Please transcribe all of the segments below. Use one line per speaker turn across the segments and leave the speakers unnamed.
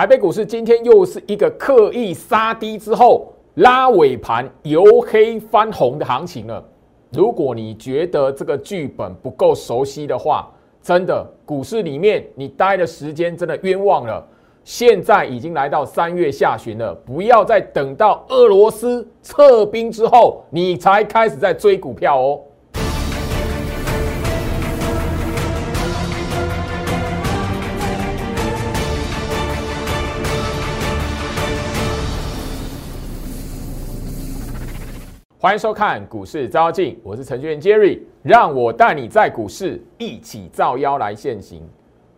台北股市今天又是一个刻意杀低之后拉尾盘由黑翻红的行情了。如果你觉得这个剧本不够熟悉的话，真的股市里面你待的时间真的冤枉了。现在已经来到三月下旬了，不要再等到俄罗斯撤兵之后，你才开始在追股票哦。欢迎收看股市招妖镜，我是程序员 Jerry，让我带你在股市一起照妖来现行。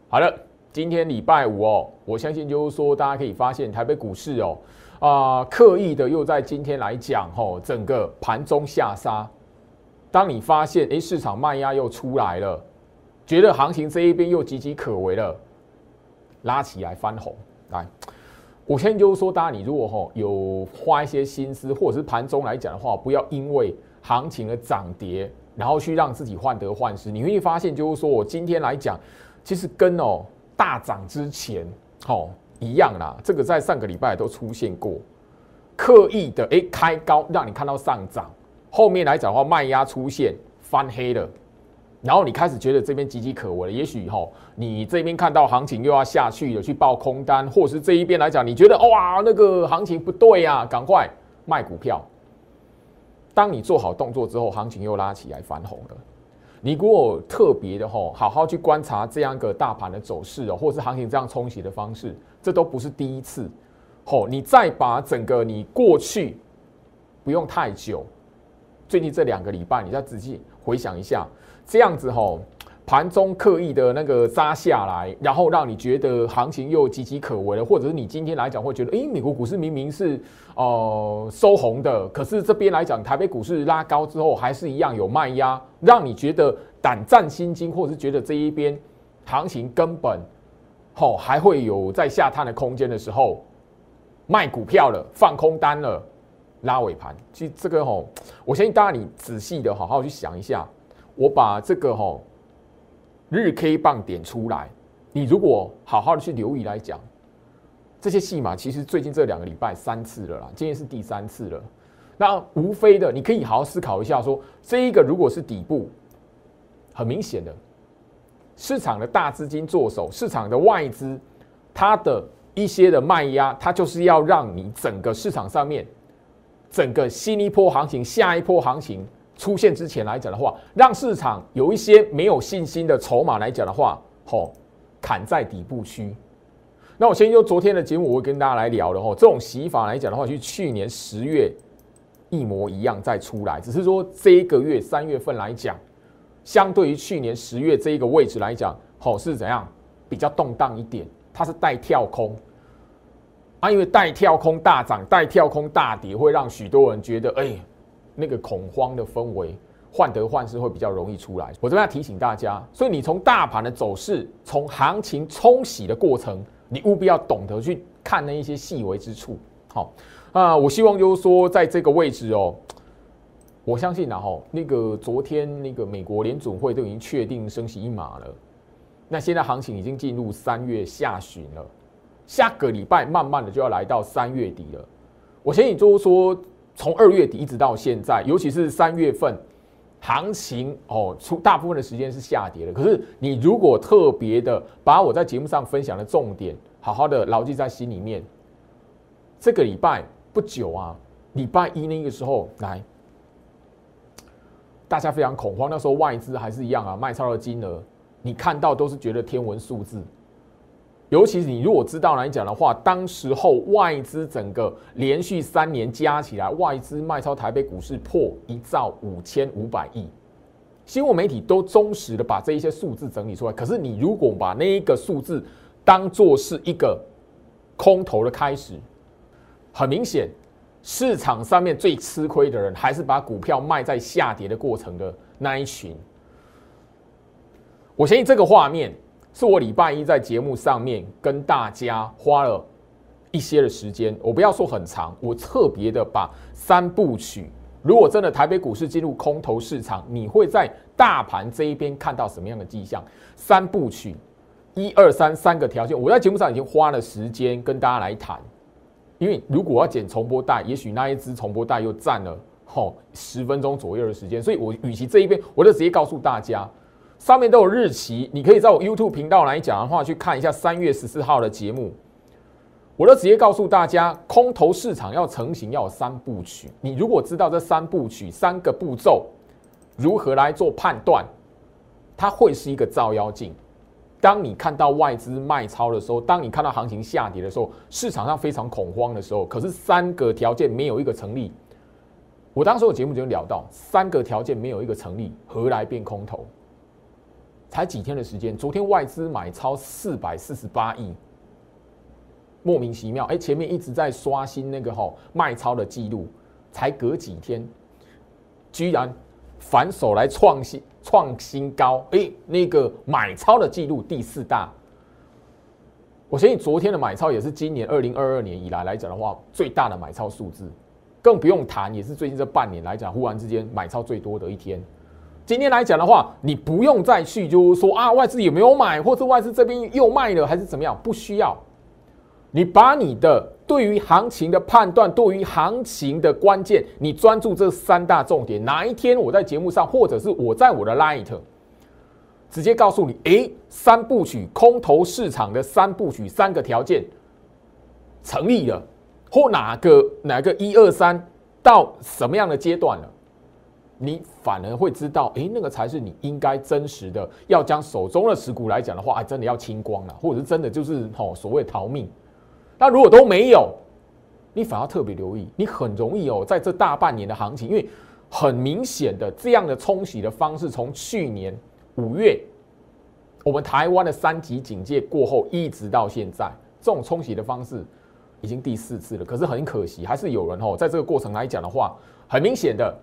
好了，今天礼拜五哦，我相信就是说，大家可以发现台北股市哦，啊，刻意的又在今天来讲吼，整个盘中下杀。当你发现哎，市场卖压又出来了，觉得行情这一边又岌岌可危了，拉起来翻红来。我先就是说，大家你如果哈有花一些心思，或者是盘中来讲的话，不要因为行情的涨跌，然后去让自己患得患失。你会发现，就是说我今天来讲，其实跟哦大涨之前哦一样啦。这个在上个礼拜都出现过，刻意的哎开高让你看到上涨，后面来讲的话卖压出现翻黑了。然后你开始觉得这边岌岌可危了，也许哈，你这边看到行情又要下去了，去报空单，或者是这一边来讲，你觉得哇，那个行情不对呀，赶快卖股票。当你做好动作之后，行情又拉起来翻红了。你如果特别的哈，好好去观察这样一个大盘的走势哦，或是行情这样冲洗的方式，这都不是第一次。吼，你再把整个你过去不用太久，最近这两个礼拜，你再仔细回想一下。这样子吼，盘中刻意的那个扎下来，然后让你觉得行情又岌岌可危了，或者是你今天来讲会觉得，诶，美国股市明明是哦收红的，可是这边来讲，台北股市拉高之后还是一样有卖压，让你觉得胆战心惊，或者是觉得这一边行情根本吼还会有在下探的空间的时候，卖股票了，放空单了，拉尾盘，其实这个吼，我相信大家你仔细的好好去想一下。我把这个吼日 K 棒点出来，你如果好好的去留意来讲，这些戏码其实最近这两个礼拜三次了啦，今天是第三次了。那无非的，你可以好好思考一下，说这一个如果是底部，很明显的市场的大资金做手，市场的外资，它的一些的卖压，它就是要让你整个市场上面，整个新一波行情，下一波行情。出现之前来讲的话，让市场有一些没有信心的筹码来讲的话，吼，砍在底部区。那我先就昨天的节目，我会跟大家来聊的吼，这种洗法来讲的话，就去年十月一模一样再出来，只是说这一个月三月份来讲，相对于去年十月这一个位置来讲，吼是怎样比较动荡一点，它是带跳空啊，因为带跳空大涨，带跳空大跌，会让许多人觉得，哎。那个恐慌的氛围，患得患失会比较容易出来。我这边要提醒大家，所以你从大盘的走势，从行情冲洗的过程，你务必要懂得去看那一些细微之处。好啊，我希望就是说，在这个位置哦，我相信然后那个昨天那个美国联总会都已经确定升息一码了，那现在行情已经进入三月下旬了，下个礼拜慢慢的就要来到三月底了。我相信就是说。从二月底一直到现在，尤其是三月份，行情哦，出大部分的时间是下跌的。可是你如果特别的把我在节目上分享的重点好好的牢记在心里面，这个礼拜不久啊，礼拜一那个时候来，大家非常恐慌，那时候外资还是一样啊，卖超的金额，你看到都是觉得天文数字。尤其是你如果知道来讲的话，当时候外资整个连续三年加起来，外资卖超台北股市破一兆五千五百亿，新闻媒体都忠实的把这一些数字整理出来。可是你如果把那一个数字当做是一个空头的开始，很明显，市场上面最吃亏的人还是把股票卖在下跌的过程的那一群。我相信这个画面。是我礼拜一在节目上面跟大家花了一些的时间，我不要说很长，我特别的把三部曲。如果真的台北股市进入空头市场，你会在大盘这一边看到什么样的迹象？三部曲，一二三三个条件，我在节目上已经花了时间跟大家来谈。因为如果要剪重播带，也许那一支重播带又占了吼十分钟左右的时间，所以我与其这一边，我就直接告诉大家，上面都有日期，你可以在我 YouTube 频道来讲的话，去看一下三月十四号的节目。我都直接告诉大家，空头市场要成型要有三部曲。你如果知道这三部曲三个步骤如何来做判断，它会是一个照妖镜。当你看到外资卖超的时候，当你看到行情下跌的时候，市场上非常恐慌的时候，可是三个条件没有一个成立。我当时有节目就聊到，三个条件没有一个成立，何来变空头？才几天的时间，昨天外资买超四百四十八亿，莫名其妙，哎，前面一直在刷新那个吼卖超的记录，才隔几天，居然反手来创新。创新高，哎，那个买超的记录第四大，我相信昨天的买超也是今年二零二二年以来来讲的话最大的买超数字，更不用谈，也是最近这半年来讲忽然之间买超最多的一天。今天来讲的话，你不用再去就是说啊外资有没有买，或者外资这边又卖了还是怎么样，不需要。你把你的对于行情的判断，对于行情的关键，你专注这三大重点。哪一天我在节目上，或者是我在我的 Light，直接告诉你，诶，三部曲空头市场的三部曲三个条件成立了，或哪个哪个一二三到什么样的阶段了，你反而会知道，诶，那个才是你应该真实的，要将手中的持股来讲的话，哎，真的要清光了，或者是真的就是吼所谓逃命。那如果都没有，你反而特别留意，你很容易哦，在这大半年的行情，因为很明显的这样的冲洗的方式，从去年五月我们台湾的三级警戒过后，一直到现在，这种冲洗的方式已经第四次了。可是很可惜，还是有人哦，在这个过程来讲的话，很明显的，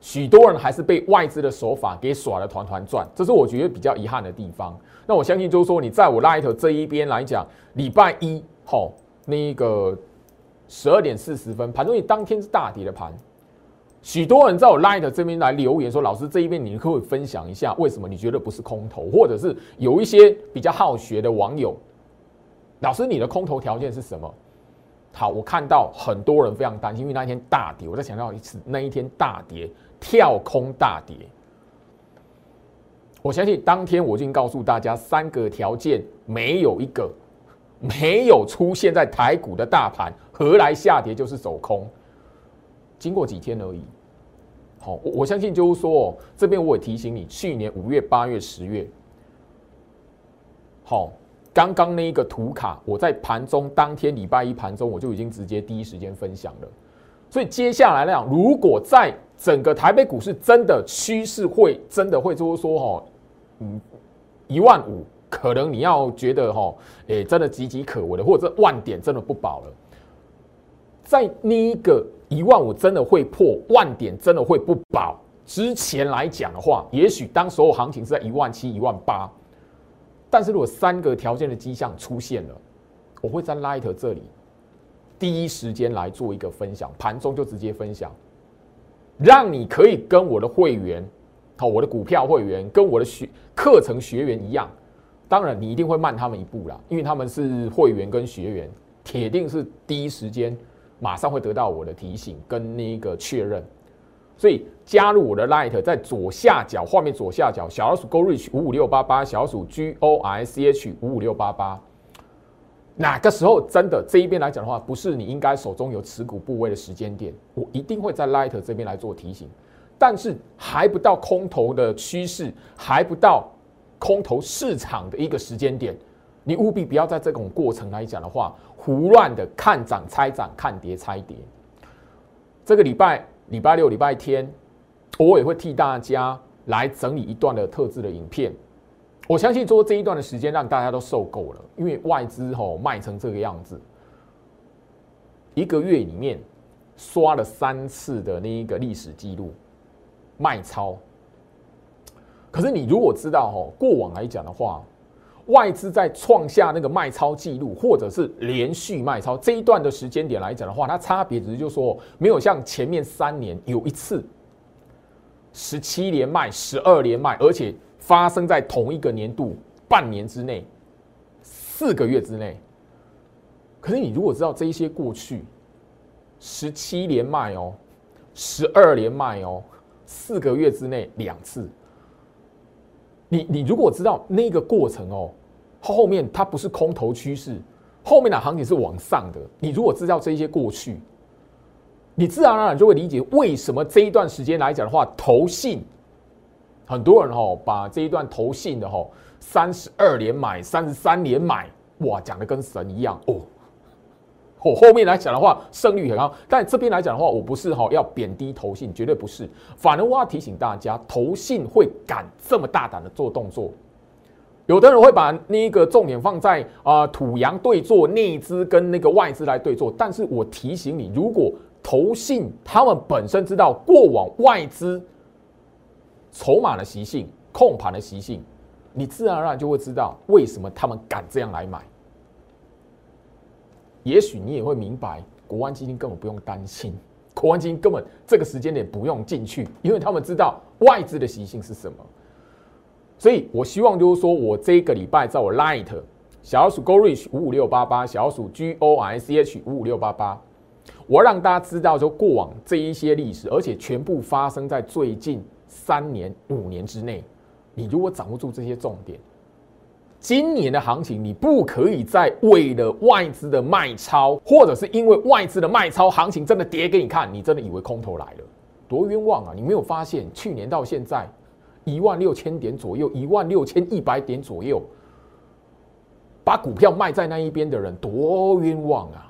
许多人还是被外资的手法给耍了团团转，这是我觉得比较遗憾的地方。那我相信就是说，你在我 Light 这一边来讲，礼拜一。好，那个十二点四十分，盘中以当天是大跌的盘，许多人在我 Light 这边来留言说：“老师这一边你可不可以分享一下，为什么你觉得不是空头？或者是有一些比较好学的网友，老师你的空头条件是什么？”好，我看到很多人非常担心，因为那一天大跌，我再强调一次，那一天大跌，跳空大跌。我相信当天我已经告诉大家，三个条件没有一个。没有出现在台股的大盘，何来下跌就是走空？经过几天而已。好，我我相信就是说，这边我也提醒你，去年五月、八月、十月，好，刚刚那一个图卡，我在盘中当天礼拜一盘中，我就已经直接第一时间分享了。所以接下来来讲，如果在整个台北股市真的趋势会真的会就是说，哈，嗯，一万五。可能你要觉得哈，诶，真的岌岌可危了，或者万点真的不保了，在那一个一万五真的会破万点，真的会不保之前来讲的话，也许当所有行情是在一万七、一万八，但是如果三个条件的迹象出现了，我会在 Light 这里第一时间来做一个分享，盘中就直接分享，让你可以跟我的会员，好，我的股票会员跟我的学课程学员一样。当然，你一定会慢他们一步啦，因为他们是会员跟学员，铁定是第一时间马上会得到我的提醒跟那个确认。所以加入我的 Light，在左下角画面左下角小老鼠 Go Reach 五五六八八，小老鼠 G O I C H 五五六八八。哪个时候真的这一边来讲的话，不是你应该手中有持股部位的时间点，我一定会在 Light 这边来做提醒。但是还不到空头的趋势，还不到。空头市场的一个时间点，你务必不要在这种过程来讲的话，胡乱的看涨猜涨，看跌猜跌。这个礼拜礼拜六、礼拜天，我也会替大家来整理一段的特制的影片。我相信做这一段的时间，让大家都受够了，因为外资吼卖成这个样子，一个月里面刷了三次的那一个历史记录卖超。可是你如果知道哈，过往来讲的话，外资在创下那个卖超记录，或者是连续卖超这一段的时间点来讲的话，它差别只是就说没有像前面三年有一次十七连卖、十二连卖，而且发生在同一个年度半年之内，四个月之内。可是你如果知道这一些过去十七连卖哦，十二连卖哦，四个月之内两次，你你如果知道那个过程哦，后面它不是空头趋势，后面的行情是往上的。你如果知道这些过去，你自然而然就会理解为什么这一段时间来讲的话，投信很多人哦，把这一段投信的哦，三十二连买，三十三连买，哇，讲的跟神一样哦。我后面来讲的话，胜率很高。但这边来讲的话，我不是哈要贬低投信，绝对不是。反而我要提醒大家，投信会敢这么大胆的做动作。有的人会把那个重点放在啊土洋对坐内资跟那个外资来对坐。但是我提醒你，如果投信他们本身知道过往外资筹码的习性、控盘的习性，你自然而然就会知道为什么他们敢这样来买。也许你也会明白，国安基金根本不用担心，国安基金根本这个时间点不用进去，因为他们知道外资的习性是什么。所以我希望就是说我这个礼拜在我 Light 小老鼠 Go Reach 五五六八八，小老鼠 G O I C H 五五六八八，我让大家知道说过往这一些历史，而且全部发生在最近三年、五年之内。你如果掌握住这些重点。今年的行情，你不可以再为了外资的卖超，或者是因为外资的卖超，行情真的跌给你看，你真的以为空头来了，多冤枉啊！你没有发现去年到现在一万六千点左右，一万六千一百点左右，把股票卖在那一边的人多冤枉啊！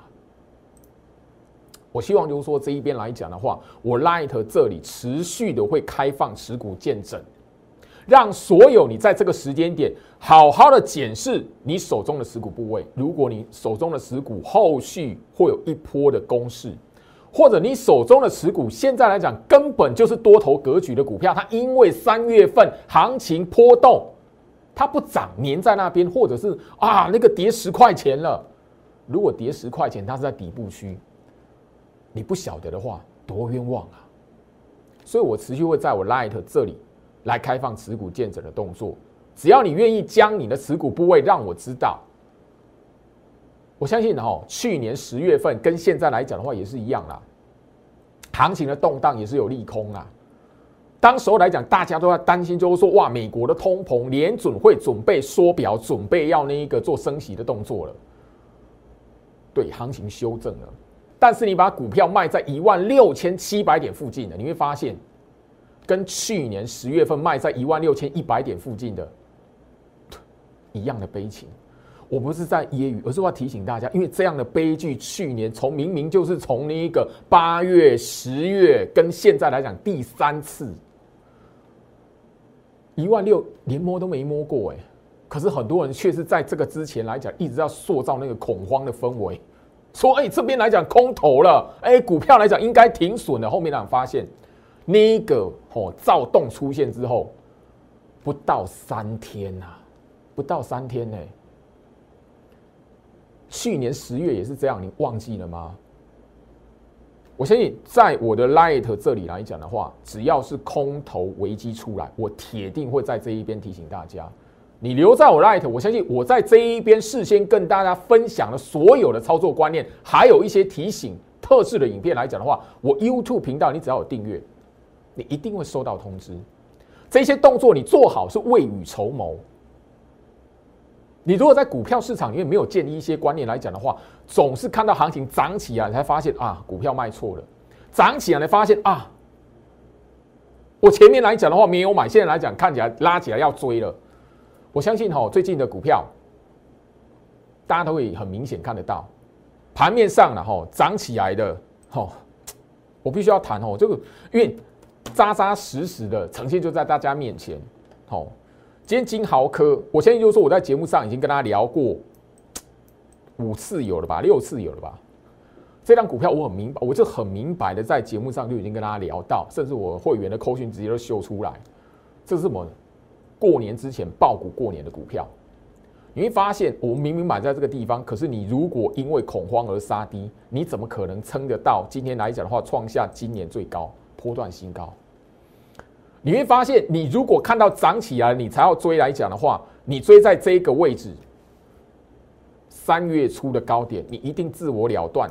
我希望就是说这一边来讲的话，我 Light 这里持续的会开放持股见证。让所有你在这个时间点好好的检视你手中的持股部位。如果你手中的持股后续会有一波的攻势，或者你手中的持股现在来讲根本就是多头格局的股票，它因为三月份行情波动，它不涨粘在那边，或者是啊那个跌十块钱了。如果跌十块钱，它是在底部区，你不晓得的话，多冤枉啊！所以我持续会在我 Light 这里。来开放持股见证的动作，只要你愿意将你的持股部位让我知道，我相信哈，去年十月份跟现在来讲的话也是一样啦，行情的动荡也是有利空啊。当时候来讲，大家都在担心，就是说哇，美国的通膨，联准会准备缩表，准备要那一个做升息的动作了，对，行情修正了。但是你把股票卖在一万六千七百点附近的，你会发现。跟去年十月份卖在一万六千一百点附近的一样的悲情，我不是在揶揄，而是要提醒大家，因为这样的悲剧，去年从明明就是从那一个八月、十月，跟现在来讲第三次一万六连摸都没摸过哎，可是很多人却是在这个之前来讲，一直要塑造那个恐慌的氛围，说哎这边来讲空头了，哎股票来讲应该停损了，后面来发现。那个哦躁动出现之后，不到三天呐，不到三天呢。去年十月也是这样，你忘记了吗？我相信在我的 Light 这里来讲的话，只要是空头危机出来，我铁定会在这一边提醒大家。你留在我 Light，我相信我在这一边事先跟大家分享了所有的操作观念，还有一些提醒特制的影片来讲的话，我 YouTube 频道你只要有订阅。你一定会收到通知，这些动作你做好是未雨绸缪。你如果在股票市场里面没有建立一些观念来讲的话，总是看到行情涨起来才发现啊，股票卖错了；涨起来才发现啊，我前面来讲的话没有买，现在来讲看起来拉起来要追了。我相信哈，最近的股票大家都会很明显看得到，盘面上了哈涨起来的哈，我必须要谈哦，这个因为。扎扎实实的呈现就在大家面前。好，今天金豪科，我相信就是说我在节目上已经跟大家聊过 五次有了吧，六次有了吧。这张股票我很明白，我就很明白的在节目上就已经跟大家聊到，甚至我会员的扣讯直接都秀出来。这是什么？过年之前爆股过年的股票，你会发现我们明明买在这个地方，可是你如果因为恐慌而杀低，你怎么可能撑得到？今天来讲的话，创下今年最高。波段新高，你会发现，你如果看到涨起来，你才要追来讲的话，你追在这个位置，三月初的高点，你一定自我了断，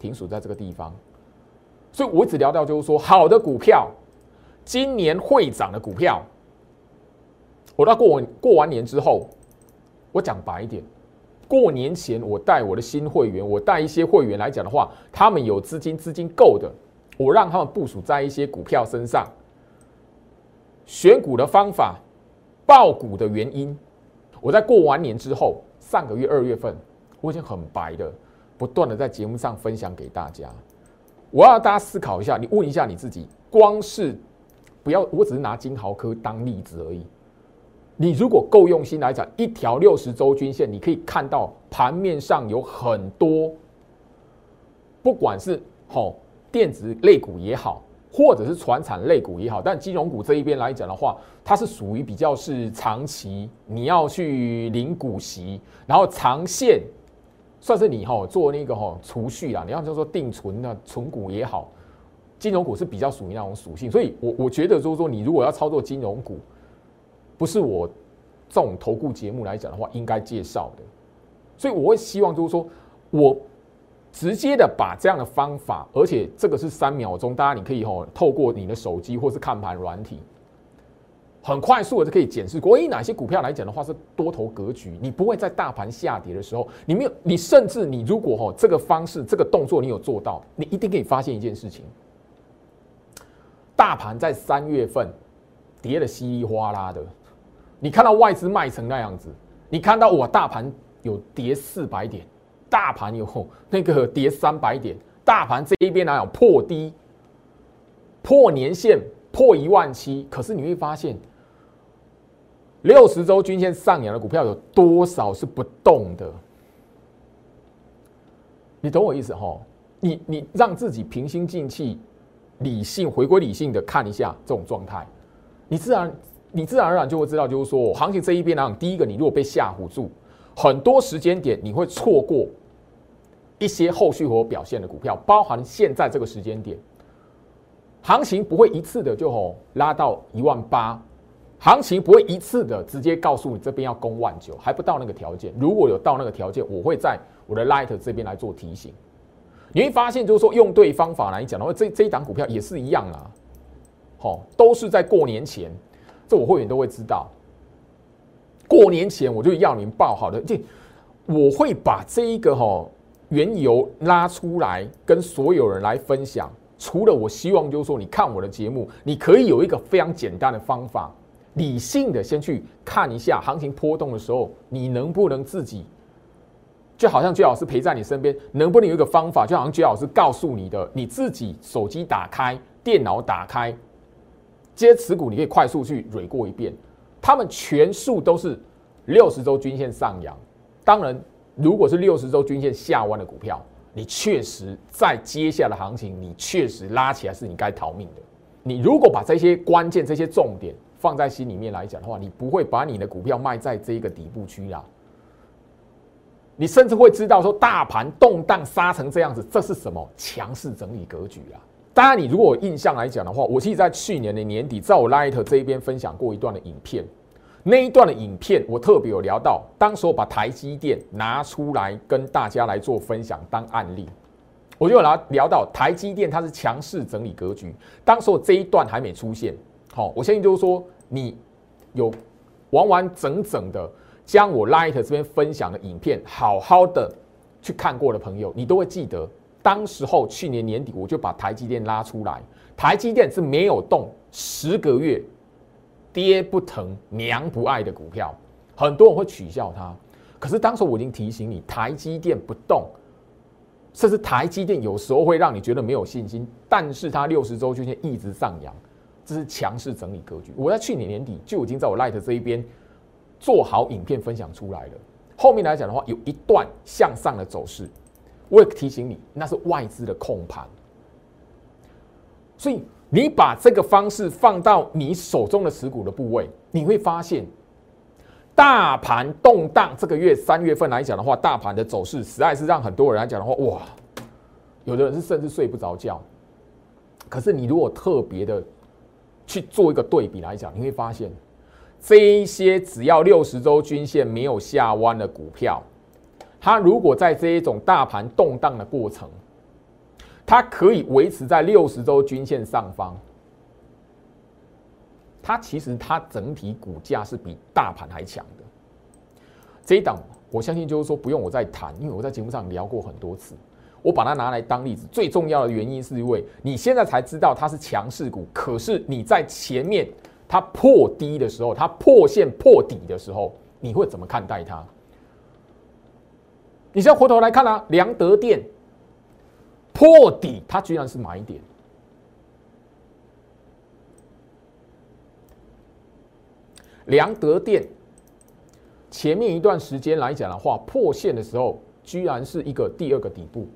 停损在这个地方。所以我只聊到就是说，好的股票，今年会涨的股票，我到过完过完年之后，我讲白一点，过年前我带我的新会员，我带一些会员来讲的话，他们有资金，资金够的，我让他们部署在一些股票身上，选股的方法，爆股的原因，我在过完年之后，上个月二月份，我已经很白的，不断的在节目上分享给大家。我要大家思考一下，你问一下你自己，光是不要，我只是拿金豪科当例子而已。你如果够用心来讲，一条六十周均线，你可以看到盘面上有很多，不管是好电子类股也好，或者是船产类股也好，但金融股这一边来讲的话，它是属于比较是长期，你要去领股息，然后长线。算是你哈做那个哈储蓄啊，你要就说定存的存股也好，金融股是比较属于那种属性，所以我我觉得就是说你如果要操作金融股，不是我这种投顾节目来讲的话，应该介绍的。所以我会希望就是说我直接的把这样的方法，而且这个是三秒钟，大家你可以哈透过你的手机或是看盘软体。很快速的就可以检视过，诶，哪些股票来讲的话是多头格局，你不会在大盘下跌的时候，你没有，你甚至你如果哈这个方式这个动作你有做到，你一定可以发现一件事情，大盘在三月份跌的稀里哗啦的，你看到外资卖成那样子，你看到我大盘有跌四百点，大盘有那个跌三百点，大盘这一边来讲破低，破年线破一万七，可是你会发现。六十周均线上扬的股票有多少是不动的？你懂我意思哈？你你让自己平心静气、理性回归理性的看一下这种状态，你自然你自然而然就会知道，就是说行情这一边呢，第一个你如果被吓唬住，很多时间点你会错过一些后续和表现的股票，包含现在这个时间点，行情不会一次的就吼拉到一万八。行情不会一次的直接告诉你这边要攻万九，还不到那个条件。如果有到那个条件，我会在我的 Light 这边来做提醒。你会发现，就是说用对方法来讲的话，这这一档股票也是一样啊。好，都是在过年前，这我会员都会知道。过年前我就要你们报好的，这我会把这一个哈缘由拉出来跟所有人来分享。除了我希望就是说，你看我的节目，你可以有一个非常简单的方法。理性的先去看一下行情波动的时候，你能不能自己，就好像最老师陪在你身边，能不能有一个方法，就好像最老师告诉你的，你自己手机打开，电脑打开，这些持股你可以快速去蕊过一遍，他们全数都是六十周均线上扬。当然，如果是六十周均线下弯的股票，你确实在接下来的行情，你确实拉起来是你该逃命的。你如果把这些关键、这些重点。放在心里面来讲的话，你不会把你的股票卖在这个底部区啦。你甚至会知道说，大盘动荡杀成这样子，这是什么强势整理格局啊？当然，你如果有印象来讲的话，我其实在去年的年底，在我 Light 这一边分享过一段的影片。那一段的影片，我特别有聊到，当时我把台积电拿出来跟大家来做分享当案例，我就聊聊到台积电它是强势整理格局。当时我这一段还没出现，好，我相信就是说。你有完完整整的将我 Light 这边分享的影片好好的去看过的朋友，你都会记得，当时候去年年底我就把台积电拉出来，台积电是没有动十个月，跌不疼娘不爱的股票，很多人会取笑它，可是当时我已经提醒你，台积电不动，甚至台积电有时候会让你觉得没有信心，但是它六十周均线一直上扬。这是强势整理格局。我在去年年底就已经在我 Light 这一边做好影片分享出来了。后面来讲的话，有一段向上的走势，我也提醒你，那是外资的控盘。所以你把这个方式放到你手中的持股的部位，你会发现，大盘动荡。这个月三月份来讲的话，大盘的走势实在是让很多人来讲的话，哇，有的人是甚至睡不着觉。可是你如果特别的。去做一个对比来讲，你会发现，这一些只要六十周均线没有下弯的股票，它如果在这一种大盘动荡的过程，它可以维持在六十周均线上方，它其实它整体股价是比大盘还强的。这一档我相信就是说不用我再谈，因为我在节目上聊过很多次。我把它拿来当例子，最重要的原因是因为你现在才知道它是强势股，可是你在前面它破低的时候，它破线破底的时候，你会怎么看待它？你现在回头来看啊，良德店破底，它居然是买点。良德店前面一段时间来讲的话，破线的时候，居然是一个第二个底部。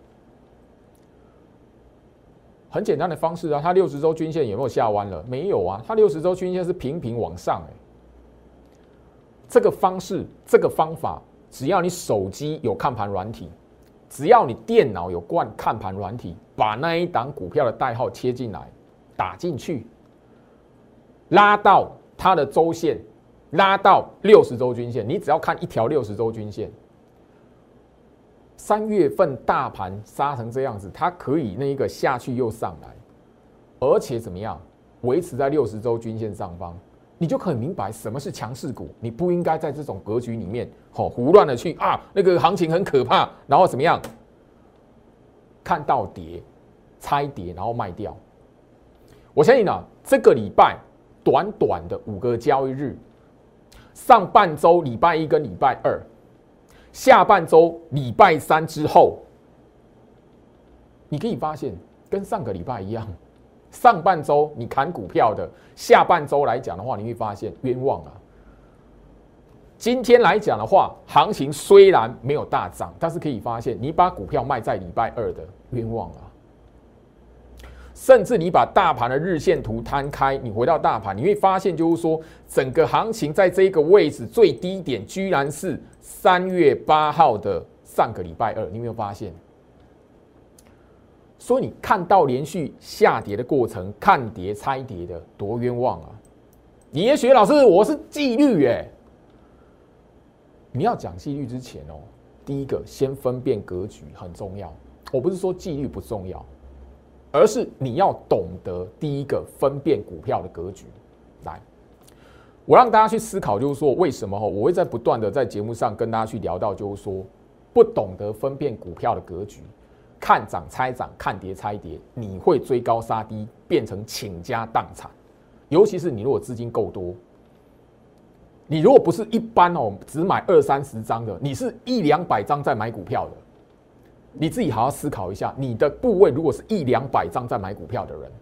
很简单的方式啊，它六十周均线有没有下弯了？没有啊，它六十周均线是平平往上哎。这个方式，这个方法，只要你手机有看盘软体，只要你电脑有灌看盘软体，把那一档股票的代号切进来，打进去，拉到它的周线，拉到六十周均线，你只要看一条六十周均线。三月份大盘杀成这样子，它可以那一个下去又上来，而且怎么样维持在六十周均线上方，你就可以明白什么是强势股。你不应该在这种格局里面，吼胡乱的去啊，那个行情很可怕，然后怎么样看到跌猜跌，然后卖掉。我相信呢，这个礼拜短短的五个交易日，上半周礼拜一跟礼拜二。下半周礼拜三之后，你可以发现跟上个礼拜一样，上半周你砍股票的，下半周来讲的话，你会发现冤枉啊。今天来讲的话，行情虽然没有大涨，但是可以发现你把股票卖在礼拜二的冤枉啊。甚至你把大盘的日线图摊开，你回到大盘，你会发现就是说，整个行情在这个位置最低点，居然是。三月八号的上个礼拜二，你有没有发现？所以你看到连续下跌的过程，看跌猜跌的多冤枉啊！你也许老师，我是纪律耶。你要讲纪律之前哦，第一个先分辨格局很重要。我不是说纪律不重要，而是你要懂得第一个分辨股票的格局来。我让大家去思考，就是说为什么，我会在不断的在节目上跟大家去聊到，就是说不懂得分辨股票的格局，看涨猜涨，看跌猜跌，你会追高杀低，变成倾家荡产。尤其是你如果资金够多，你如果不是一般哦，只买二三十张的，你是一两百张在买股票的，你自己好好思考一下，你的部位如果是一两百张在买股票的人。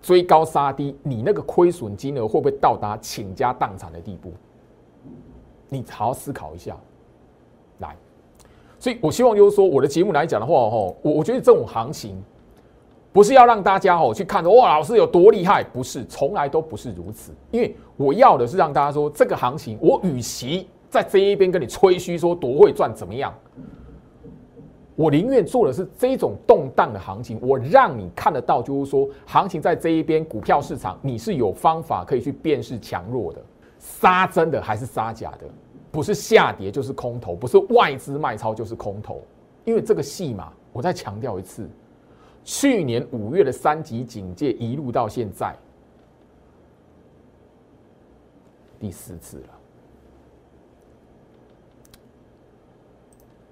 追高杀低，你那个亏损金额会不会到达倾家荡产的地步？你好好思考一下。所以我希望就是说，我的节目来讲的话，哈，我我觉得这种行情不是要让大家哦去看哇，老师有多厉害，不是，从来都不是如此。因为我要的是让大家说，这个行情，我与其在这一边跟你吹嘘说多会赚怎么样。我宁愿做的是这种动荡的行情，我让你看得到，就是说行情在这一边，股票市场你是有方法可以去辨识强弱的，杀真的还是杀假的，不是下跌就是空头，不是外资卖超就是空头，因为这个戏码，我再强调一次，去年五月的三级警戒一路到现在第四次了，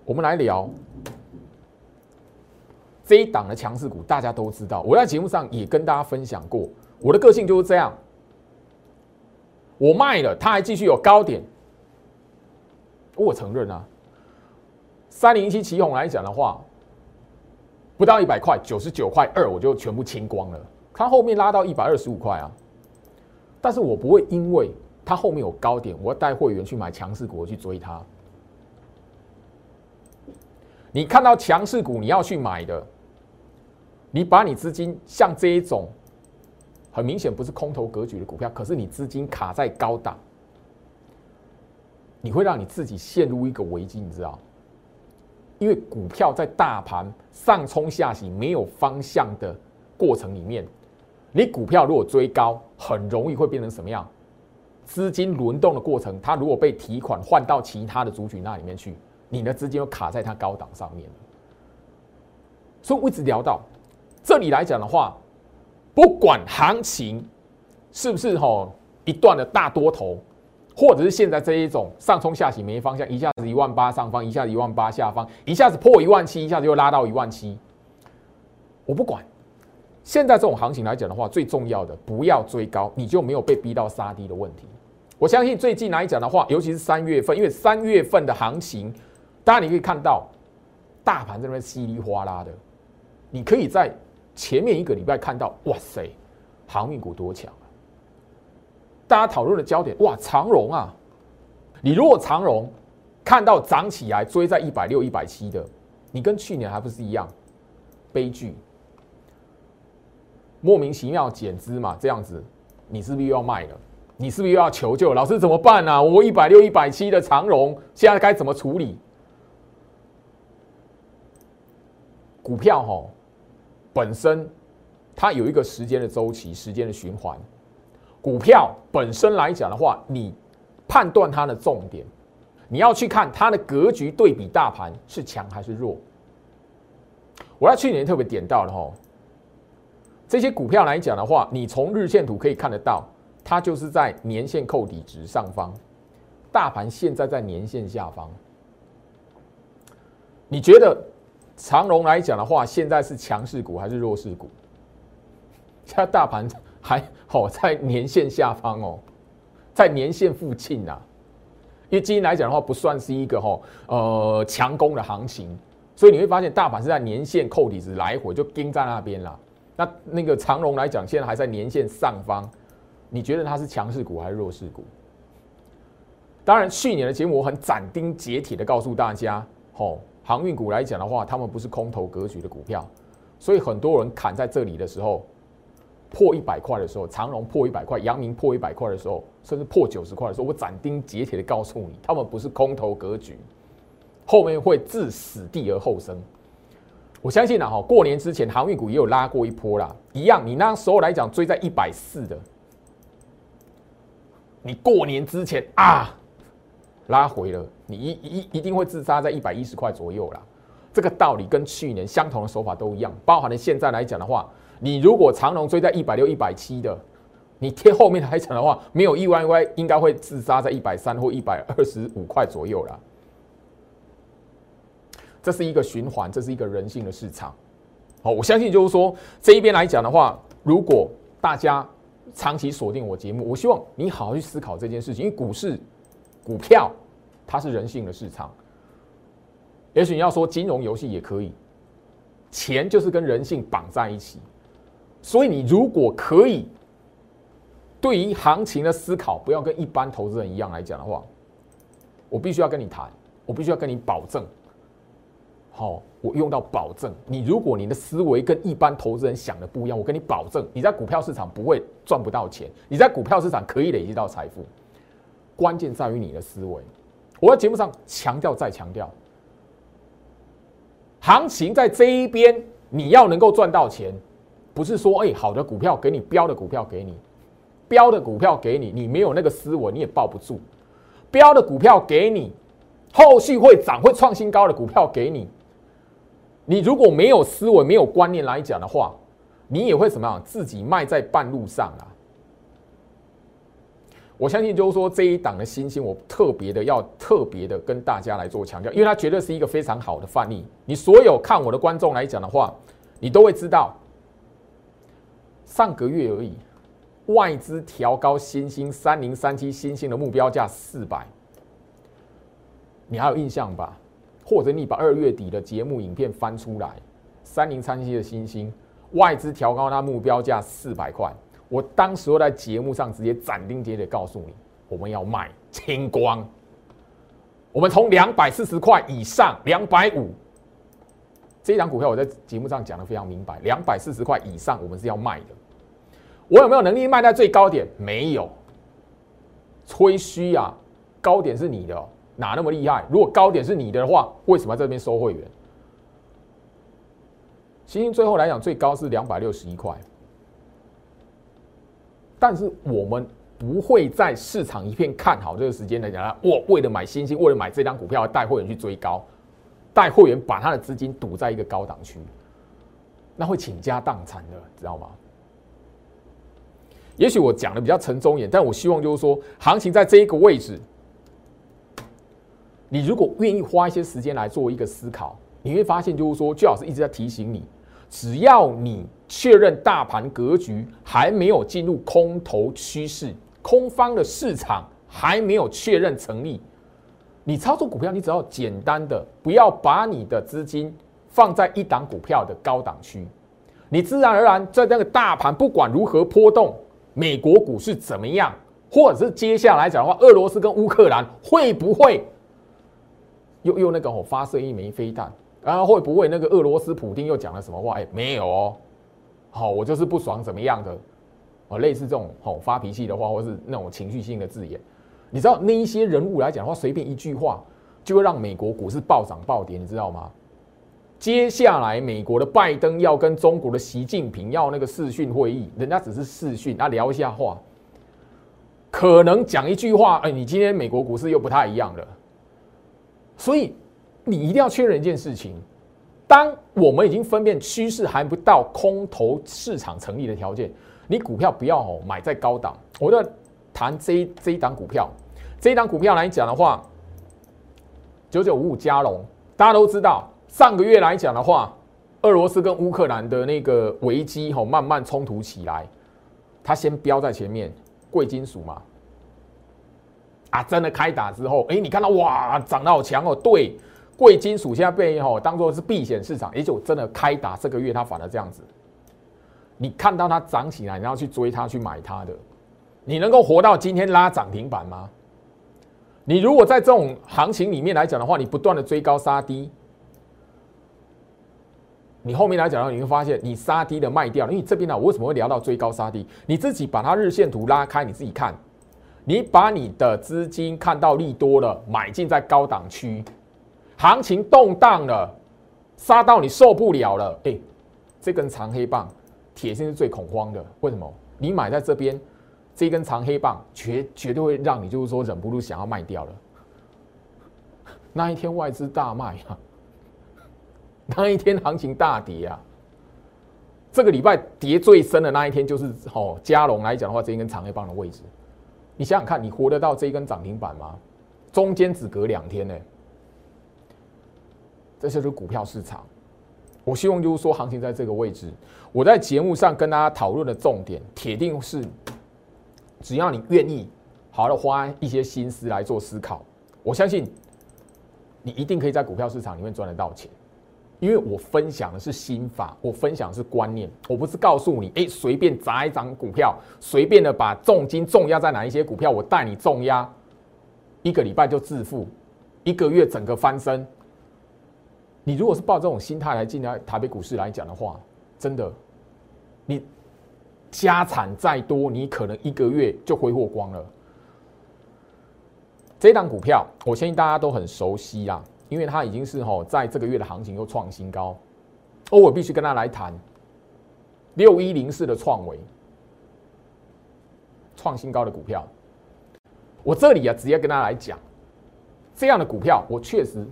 我们来聊。这一档的强势股，大家都知道。我在节目上也跟大家分享过，我的个性就是这样。我卖了，它还继续有高点，我承认啊。三零一七旗宏来讲的话，不到一百块，九十九块二，我就全部清光了。它后面拉到一百二十五块啊，但是我不会因为它后面有高点，我要带会员去买强势股去追它。你看到强势股，你要去买的。你把你资金像这一种很明显不是空头格局的股票，可是你资金卡在高档，你会让你自己陷入一个危机，你知道？因为股票在大盘上冲下洗没有方向的过程里面，你股票如果追高，很容易会变成什么样？资金轮动的过程，它如果被提款换到其他的族群那里面去，你的资金又卡在它高档上面所以我一直聊到这里来讲的话，不管行情是不是吼一段的大多头，或者是现在这一种上冲下洗没方向，一下子一万八上方，一下子一万八下方，一下子破一万七，一下子又拉到一万七，我不管。现在这种行情来讲的话，最重要的不要追高，你就没有被逼到杀低的问题。我相信最近来讲的话，尤其是三月份，因为三月份的行情，当然你可以看到大盘这边稀里哗啦的，你可以在前面一个礼拜看到，哇塞，航运股多强！大家讨论的焦点，哇，长荣啊，你如果长荣看到涨起来追在一百六、一百七的，你跟去年还不是一样，悲剧。莫名其妙减资嘛，这样子，你是不是又要卖了？你是不是又要求救？老师怎么办呢？我一百六、一百七的长荣，现在该怎么处理？股票哈，本身它有一个时间的周期、时间的循环。股票本身来讲的话，你判断它的重点，你要去看它的格局对比大盘是强还是弱。我在去年特别点到了哈。这些股票来讲的话，你从日线图可以看得到，它就是在年线扣底值上方，大盘现在在年线下方。你觉得长荣来讲的话，现在是强势股还是弱势股？现 在大盘还好在年线下方哦，在年线附近啊。因为今天来讲的话，不算是一个哈呃强攻的行情，所以你会发现大盘是在年线扣底子来回就盯在那边了。那那个长龙来讲，现在还在年线上方，你觉得它是强势股还是弱势股？当然，去年的节目我很斩钉截铁的告诉大家，吼，航运股来讲的话，他们不是空头格局的股票，所以很多人砍在这里的时候，破一百块的时候，长荣破一百块，阳明破一百块的时候，甚至破九十块的时候，我斩钉截铁的告诉你，他们不是空头格局，后面会置死地而后生。我相信啊，哈，过年之前航运股也有拉过一波啦，一样。你那时候来讲追在一百四的，你过年之前啊拉回了，你一一一定会自杀在一百一十块左右啦。这个道理跟去年相同的手法都一样，包含了现在来讲的话，你如果长龙追在一百六、一百七的，你贴后面来讲的话，没有意外，外应该会自杀在一百三或一百二十五块左右了。这是一个循环，这是一个人性的市场。好，我相信就是说这一边来讲的话，如果大家长期锁定我节目，我希望你好好去思考这件事情。因为股市、股票它是人性的市场。也许你要说金融游戏也可以，钱就是跟人性绑在一起。所以你如果可以对于行情的思考，不要跟一般投资人一样来讲的话，我必须要跟你谈，我必须要跟你保证。好，我用到保证。你如果你的思维跟一般投资人想的不一样，我跟你保证，你在股票市场不会赚不到钱，你在股票市场可以累积到财富。关键在于你的思维。我在节目上强调再强调，行情在这一边，你要能够赚到钱，不是说哎好的股票给你标的股票给你，标的股票给你，你没有那个思维你也抱不住。标的股票给你，后续会涨会创新高的股票给你。你如果没有思维、没有观念来讲的话，你也会怎么样？自己卖在半路上啊！我相信就是说这一档的新星，我特别的要特别的跟大家来做强调，因为它绝对是一个非常好的范例。你所有看我的观众来讲的话，你都会知道，上个月而已，外资调高新星三零三七新星的目标价四百，你还有印象吧？或者你把二月底的节目影片翻出来，三零三七的新星外资调高它目标价四百块，我当时候在节目上直接斩钉截铁告诉你，我们要卖清光，我们从两百四十块以上，两百五，这一张股票我在节目上讲的非常明白，两百四十块以上我们是要卖的，我有没有能力卖在最高点？没有，吹嘘啊，高点是你的。哪那么厉害？如果高点是你的话，为什么在这边收会员？星星最后来讲，最高是两百六十一块，但是我们不会在市场一片看好这个时间来讲，我为了买星星，为了买这张股票，带会员去追高，带会员把他的资金堵在一个高档区，那会倾家荡产的，知道吗？也许我讲的比较沉重一点，但我希望就是说，行情在这一个位置，你如果愿意花一些时间来做一个思考，你会发现就是说，最老师一直在提醒你，只要你确认大盘格局还没有进入空头趋势。空方的市场还没有确认成立，你操作股票，你只要简单的不要把你的资金放在一档股票的高档区，你自然而然在那个大盘不管如何波动，美国股市怎么样，或者是接下来讲的话，俄罗斯跟乌克兰会不会又又那个哦。发射一枚飞弹，然后会不会那个俄罗斯普京又讲了什么话？哎，没有哦，好，我就是不爽怎么样的。哦，类似这种吼发脾气的。话，或是那种情绪性的。字眼，你知道那一些人物来讲的。话，随便一句话就会让美国股市暴涨暴跌，你知道吗？接下来美国的拜登要跟中国的习近平要那个视讯会议，人家只是视讯，啊聊一下话，可能讲一句话，哎，你今天美国股市又不太一样了。所以你一定要确认一件事情：当我们已经分辨趋势还不到空头市场成立的条件。你股票不要哦买在高档，我在谈这这一档股票，这一档股票来讲的话，九九五五加龙，大家都知道，上个月来讲的话，俄罗斯跟乌克兰的那个危机吼慢慢冲突起来，它先标在前面，贵金属嘛，啊，真的开打之后，哎，你看到哇，涨得好强哦，对，贵金属现在被吼当做是避险市场，也就真的开打，这个月它反而这样子。你看到它涨起来，然后去追它去买它的，你能够活到今天拉涨停板吗？你如果在这种行情里面来讲的话，你不断的追高杀低，你后面来讲的话，你会发现你杀低的卖掉。因为这边呢，我为什么会聊到追高杀低？你自己把它日线图拉开，你自己看，你把你的资金看到利多了，买进在高档区，行情动荡了，杀到你受不了了，哎，这根长黑棒。铁线是最恐慌的，为什么？你买在这边，这根长黑棒绝绝对会让你就是说忍不住想要卖掉了。那一天外资大卖啊，那一天行情大跌啊。这个礼拜跌最深的那一天就是哦，加龙来讲的话，这一根长黑棒的位置，你想想看，你活得到这一根涨停板吗？中间只隔两天呢，这就是股票市场。我希望就是说，行情在这个位置，我在节目上跟大家讨论的重点，铁定是只要你愿意，好的花一些心思来做思考，我相信你一定可以在股票市场里面赚得到钱。因为我分享的是心法，我分享的是观念，我不是告诉你，哎，随便砸一张股票，随便的把重金重压在哪一些股票，我带你重压，一个礼拜就致富，一个月整个翻身。你如果是抱这种心态来进来台北股市来讲的话，真的，你家产再多，你可能一个月就挥霍光了。这档股票，我相信大家都很熟悉啦，因为它已经是吼在这个月的行情又创新高。哦，我必须跟他来谈六一零四的创维创新高的股票。我这里啊，直接跟他来讲，这样的股票，我确实。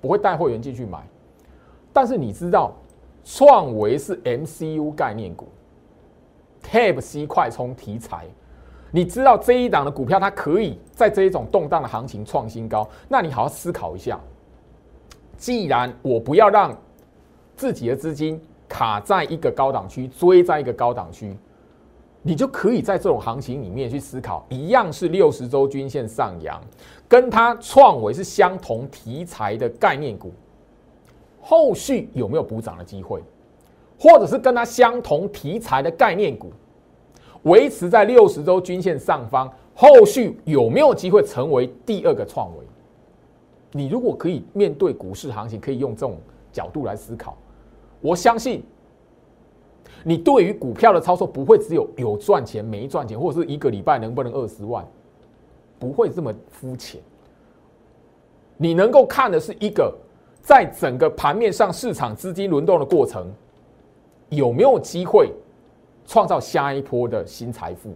不会带会员进去买，但是你知道，创维是 MCU 概念股，Type C 快充题材，你知道这一档的股票它可以在这一种动荡的行情创新高，那你好好思考一下，既然我不要让自己的资金卡在一个高档区，追在一个高档区，你就可以在这种行情里面去思考，一样是六十周均线上扬。跟它创维是相同题材的概念股，后续有没有补涨的机会？或者是跟它相同题材的概念股，维持在六十周均线上方，后续有没有机会成为第二个创维？你如果可以面对股市行情，可以用这种角度来思考，我相信你对于股票的操作不会只有有赚钱没赚钱，或者是一个礼拜能不能二十万。不会这么肤浅。你能够看的是一个，在整个盘面上市场资金轮动的过程，有没有机会创造下一波的新财富？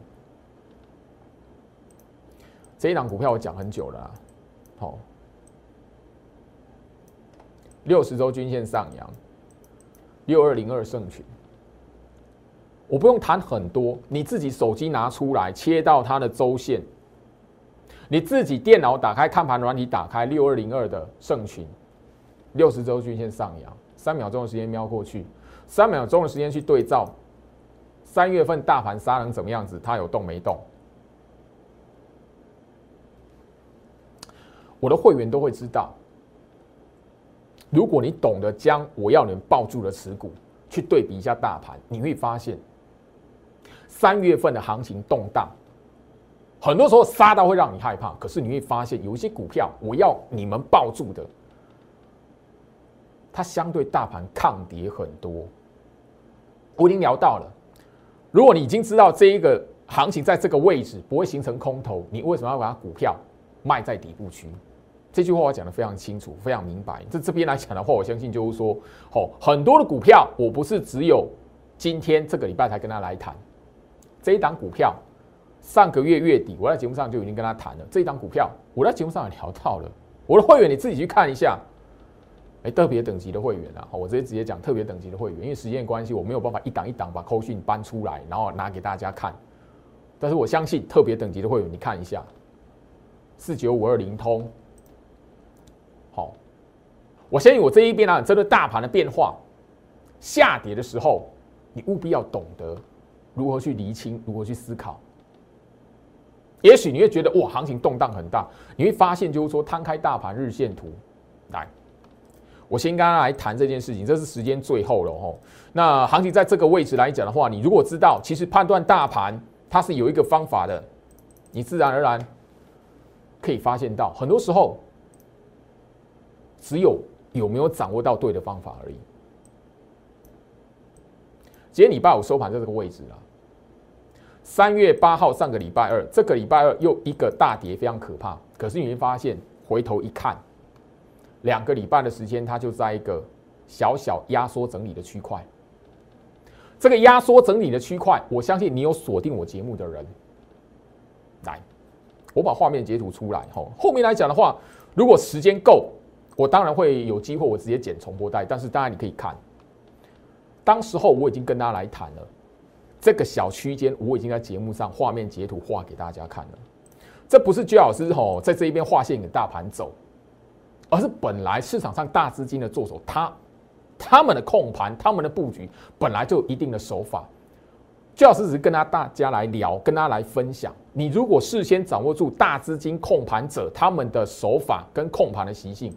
这一档股票我讲很久了，好，六十周均线上扬，六二零二盛群，我不用谈很多，你自己手机拿出来切到它的周线，你自己电脑打开看盘软体打开六二零二的盛群，六十周均线上扬，三秒钟的时间瞄过去，三秒钟的时间去对照。三月份大盘杀成怎么样子？它有动没动？我的会员都会知道。如果你懂得将我要你们抱住的持股去对比一下大盘，你会发现三月份的行情动荡，很多时候杀到会让你害怕。可是你会发现有一些股票，我要你们抱住的，它相对大盘抗跌很多。我已经聊到了。如果你已经知道这一个行情在这个位置不会形成空头，你为什么要把它股票卖在底部区？这句话我讲的非常清楚，非常明白。这这边来讲的话，我相信就是说，哦，很多的股票我不是只有今天这个礼拜才跟他来谈。这一档股票上个月月底我在节目上就已经跟他谈了。这一档股票我在节目上也聊到了，我的会员你自己去看一下。哎，特别等级的会员啊，我直接直接讲特别等级的会员，因为时间关系，我没有办法一档一档把扣讯搬出来，然后拿给大家看。但是我相信特别等级的会员，你看一下，四九五二零通，好，我相信我这一边呢，针对大盘的变化，下跌的时候，你务必要懂得如何去厘清，如何去思考。也许你会觉得哇，行情动荡很大，你会发现就是说，摊开大盘日线图来。我先跟大家来谈这件事情，这是时间最后了吼。那行情在这个位置来讲的话，你如果知道，其实判断大盘它是有一个方法的，你自然而然可以发现到，很多时候只有有没有掌握到对的方法而已。今天礼拜五收盘在这个位置了，三月八号上个礼拜二，这个礼拜二又一个大跌，非常可怕。可是你会发现，回头一看。两个礼拜的时间，它就在一个小小压缩整理的区块。这个压缩整理的区块，我相信你有锁定我节目的人，来，我把画面截图出来。吼，后面来讲的话，如果时间够，我当然会有机会，我直接剪重播带。但是当然你可以看，当时候我已经跟大家来谈了，这个小区间我已经在节目上画面截图画给大家看了。这不是居老师吼在这一边画线给大盘走。而是本来市场上大资金的做手，他他们的控盘、他们的布局本来就有一定的手法。最好是只是跟他大家来聊，跟他来分享。你如果事先掌握住大资金控盘者他们的手法跟控盘的习性，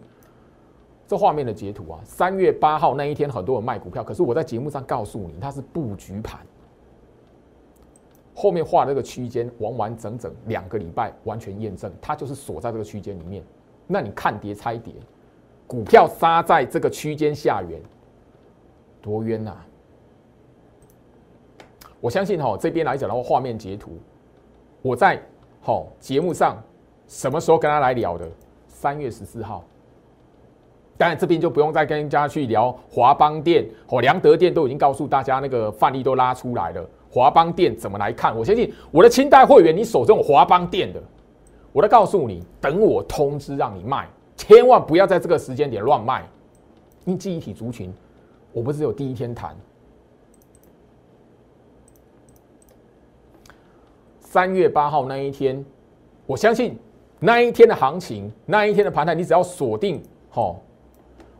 这画面的截图啊，三月八号那一天很多人卖股票，可是我在节目上告诉你，它是布局盘。后面画这个区间，完完整整两个礼拜，完全验证，它就是锁在这个区间里面。那你看跌猜跌，股票杀在这个区间下缘，多冤呐！我相信哈这边来讲的话，画面截图，我在好节目上什么时候跟他来聊的？三月十四号。当然这边就不用再跟人家去聊华邦店或良德店，都已经告诉大家那个范例都拉出来了。华邦店怎么来看？我相信我的清代会员，你手中有华邦店的。我在告诉你，等我通知让你卖，千万不要在这个时间点乱卖。因记忆体族群，我不是有第一天谈。三月八号那一天，我相信那一天的行情，那一天的盘态，你只要锁定好，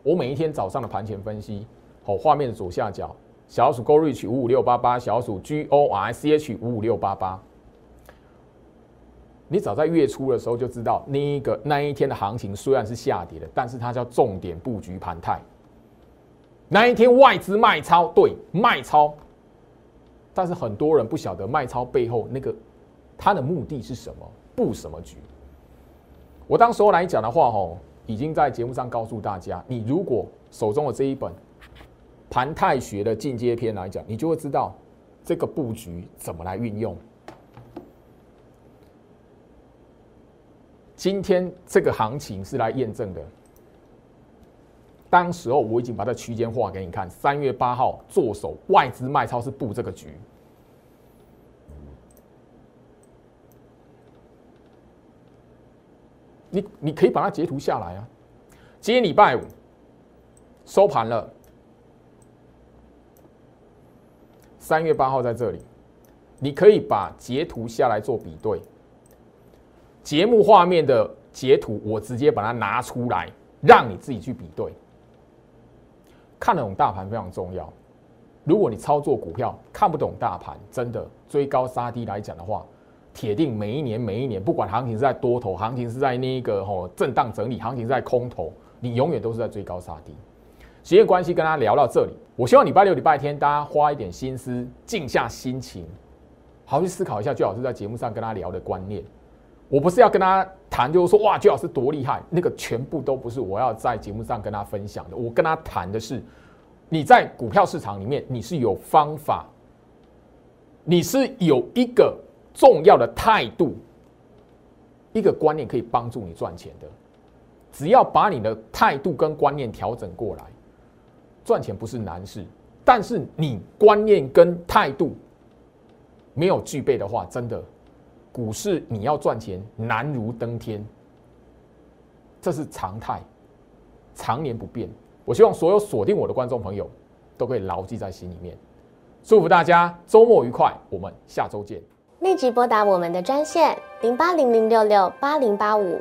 我每一天早上的盘前分析，好，画面的左下角，小鼠 Go Reach 五五六八八，小鼠 G O R C H 五五六八八。你早在月初的时候就知道，那一个那一天的行情虽然是下跌的，但是它叫重点布局盘态。那一天外资卖超，对卖超，但是很多人不晓得卖超背后那个它的目的是什么，布什么局。我当时候来讲的话，吼，已经在节目上告诉大家，你如果手中的这一本盘态学的进阶篇来讲，你就会知道这个布局怎么来运用。今天这个行情是来验证的。当时候我已经把这区间画给你看，三月八号做手外资卖超是布这个局。你你可以把它截图下来啊。今天礼拜五收盘了，三月八号在这里，你可以把截图下来做比对。节目画面的截图，我直接把它拿出来，让你自己去比对。看得懂大盘非常重要。如果你操作股票看不懂大盘，真的追高杀低来讲的话，铁定每一年每一年，不管行情是在多头，行情是在那个吼震荡整理，行情是在空头，你永远都是在追高杀低。时间关系，跟大家聊到这里。我希望礼拜六、礼拜天大家花一点心思，静下心情，好好去思考一下，最好是在节目上跟他聊的观念。我不是要跟他谈，就是说哇，最好是多厉害，那个全部都不是我要在节目上跟他分享的。我跟他谈的是。你在股票市场里面，你是有方法，你是有一个重要的态度，一个观念可以帮助你赚钱的。只要把你的态度跟观念调整过来，赚钱不是难事。但是你观念跟态度没有具备的话，真的股市你要赚钱难如登天，这是常态，常年不变。我希望所有锁定我的观众朋友都可以牢记在心里面。祝福大家周末愉快，我们下周见。
立即拨打我们的专线零八零零六六八零八五